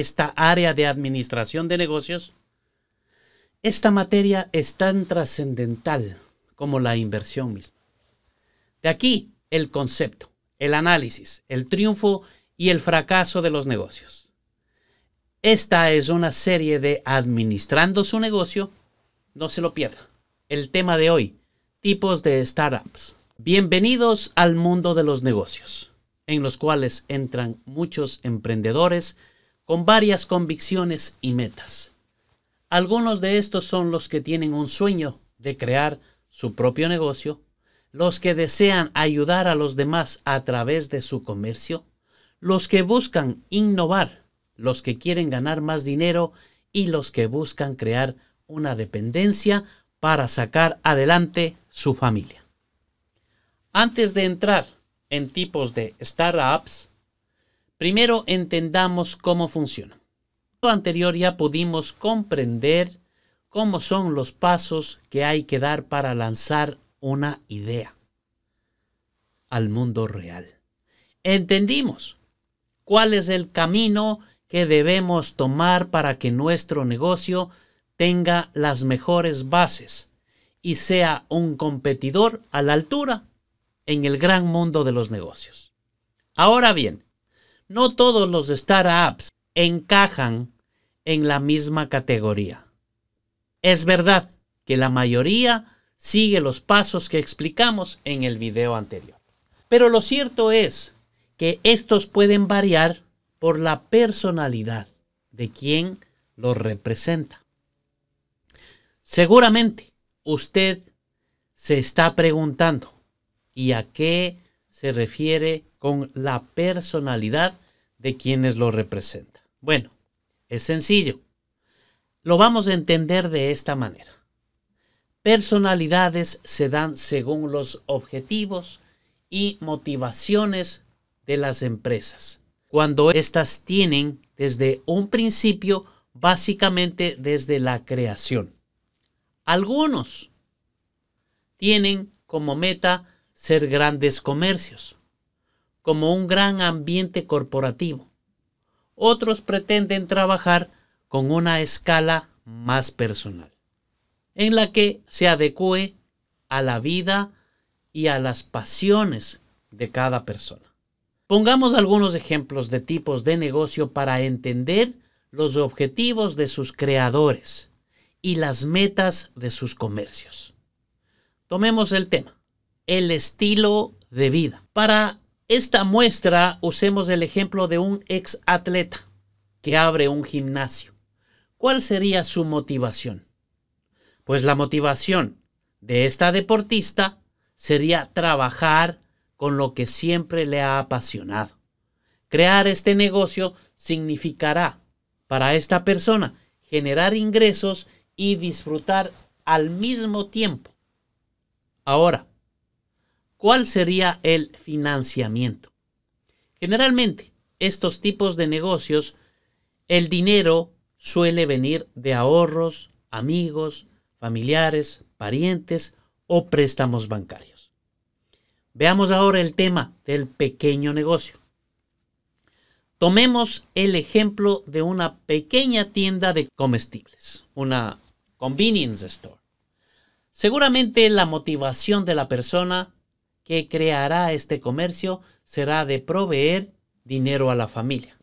esta área de administración de negocios? Esta materia es tan trascendental como la inversión misma. De aquí el concepto, el análisis, el triunfo y el fracaso de los negocios. Esta es una serie de Administrando su negocio. No se lo pierda. El tema de hoy, tipos de startups. Bienvenidos al mundo de los negocios, en los cuales entran muchos emprendedores con varias convicciones y metas. Algunos de estos son los que tienen un sueño de crear su propio negocio, los que desean ayudar a los demás a través de su comercio, los que buscan innovar, los que quieren ganar más dinero y los que buscan crear una dependencia para sacar adelante su familia. Antes de entrar en tipos de startups, primero entendamos cómo funcionan. Lo anterior ya pudimos comprender cómo son los pasos que hay que dar para lanzar una idea al mundo real. Entendimos cuál es el camino que debemos tomar para que nuestro negocio tenga las mejores bases y sea un competidor a la altura en el gran mundo de los negocios. Ahora bien, no todos los startups encajan en la misma categoría. Es verdad que la mayoría sigue los pasos que explicamos en el video anterior. Pero lo cierto es que estos pueden variar por la personalidad de quien los representa. Seguramente usted se está preguntando, ¿y a qué se refiere con la personalidad de quienes lo representa? Bueno, es sencillo. Lo vamos a entender de esta manera. Personalidades se dan según los objetivos y motivaciones de las empresas, cuando éstas tienen desde un principio básicamente desde la creación. Algunos tienen como meta ser grandes comercios, como un gran ambiente corporativo. Otros pretenden trabajar con una escala más personal, en la que se adecue a la vida y a las pasiones de cada persona. Pongamos algunos ejemplos de tipos de negocio para entender los objetivos de sus creadores y las metas de sus comercios. Tomemos el tema, el estilo de vida. Para esta muestra usemos el ejemplo de un ex atleta que abre un gimnasio. ¿Cuál sería su motivación? Pues la motivación de esta deportista sería trabajar con lo que siempre le ha apasionado. Crear este negocio significará para esta persona generar ingresos y disfrutar al mismo tiempo. Ahora, ¿cuál sería el financiamiento? Generalmente, estos tipos de negocios, el dinero suele venir de ahorros, amigos, familiares, parientes o préstamos bancarios. Veamos ahora el tema del pequeño negocio. Tomemos el ejemplo de una pequeña tienda de comestibles, una convenience store. Seguramente la motivación de la persona que creará este comercio será de proveer dinero a la familia.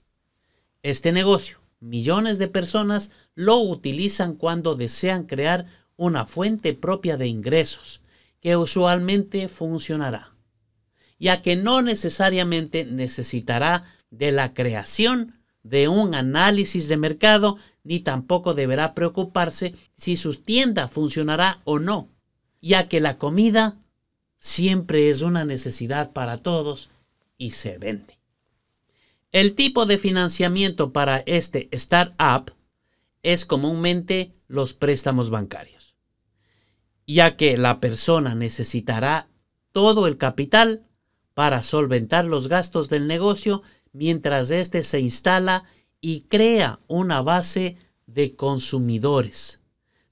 Este negocio, millones de personas lo utilizan cuando desean crear una fuente propia de ingresos que usualmente funcionará ya que no necesariamente necesitará de la creación de un análisis de mercado, ni tampoco deberá preocuparse si su tienda funcionará o no, ya que la comida siempre es una necesidad para todos y se vende. El tipo de financiamiento para este startup es comúnmente los préstamos bancarios, ya que la persona necesitará todo el capital para solventar los gastos del negocio mientras éste se instala y crea una base de consumidores.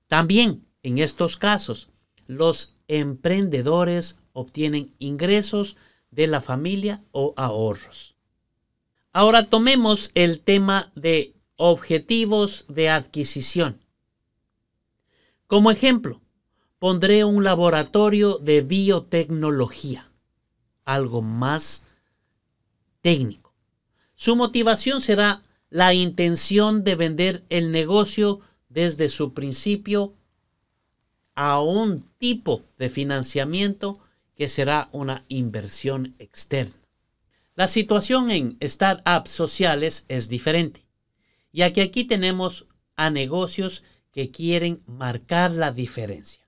También en estos casos, los emprendedores obtienen ingresos de la familia o ahorros. Ahora tomemos el tema de objetivos de adquisición. Como ejemplo, pondré un laboratorio de biotecnología, algo más técnico. Su motivación será la intención de vender el negocio desde su principio a un tipo de financiamiento que será una inversión externa. La situación en startups sociales es diferente, ya que aquí tenemos a negocios que quieren marcar la diferencia,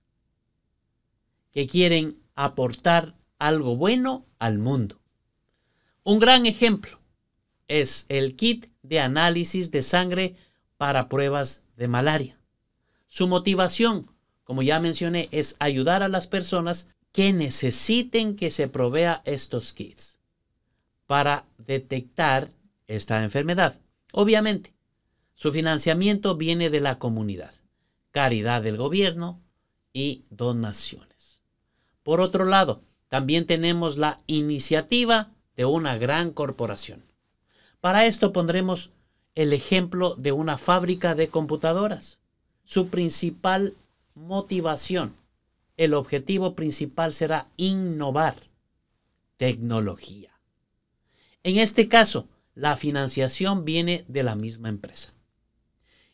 que quieren aportar algo bueno al mundo. Un gran ejemplo es el kit de análisis de sangre para pruebas de malaria. Su motivación, como ya mencioné, es ayudar a las personas que necesiten que se provea estos kits para detectar esta enfermedad. Obviamente, su financiamiento viene de la comunidad, caridad del gobierno y donaciones. Por otro lado, también tenemos la iniciativa de una gran corporación. Para esto pondremos el ejemplo de una fábrica de computadoras. Su principal motivación, el objetivo principal será innovar tecnología. En este caso, la financiación viene de la misma empresa.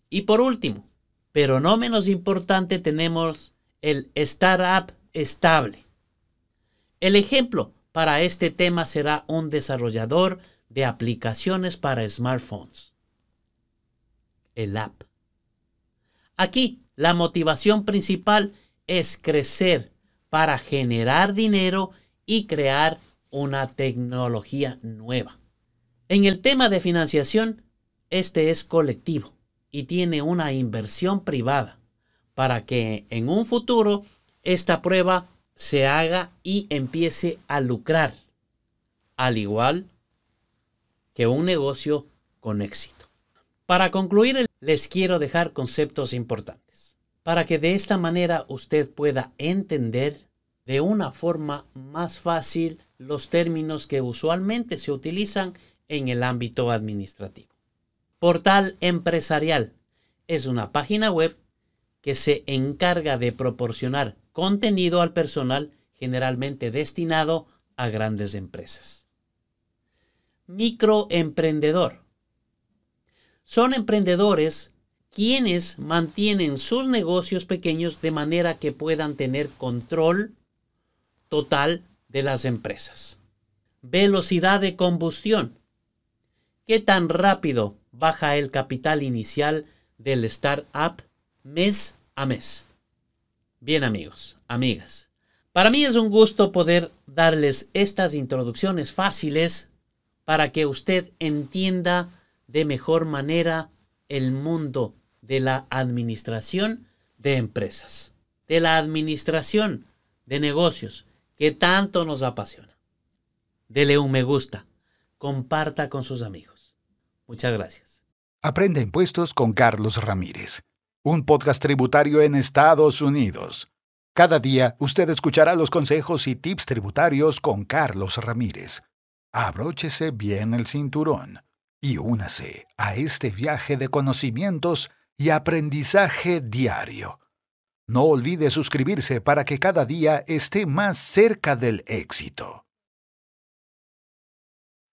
Y por último, pero no menos importante, tenemos el startup estable. El ejemplo para este tema será un desarrollador de aplicaciones para smartphones. El app. Aquí la motivación principal es crecer para generar dinero y crear una tecnología nueva. En el tema de financiación, este es colectivo y tiene una inversión privada para que en un futuro esta prueba se haga y empiece a lucrar, al igual que un negocio con éxito. Para concluir, les quiero dejar conceptos importantes, para que de esta manera usted pueda entender de una forma más fácil los términos que usualmente se utilizan en el ámbito administrativo. Portal empresarial es una página web que se encarga de proporcionar contenido al personal generalmente destinado a grandes empresas microemprendedor. Son emprendedores quienes mantienen sus negocios pequeños de manera que puedan tener control total de las empresas. Velocidad de combustión. ¿Qué tan rápido baja el capital inicial del startup mes a mes? Bien amigos, amigas. Para mí es un gusto poder darles estas introducciones fáciles para que usted entienda de mejor manera el mundo de la administración de empresas, de la administración de negocios que tanto nos apasiona. Dele un me gusta, comparta con sus amigos. Muchas gracias. Aprende impuestos con Carlos Ramírez, un podcast tributario en Estados Unidos. Cada día usted escuchará los consejos y tips tributarios con Carlos Ramírez abróchese bien el cinturón y únase a este viaje de conocimientos y aprendizaje diario. No olvide suscribirse para que cada día esté más cerca del éxito.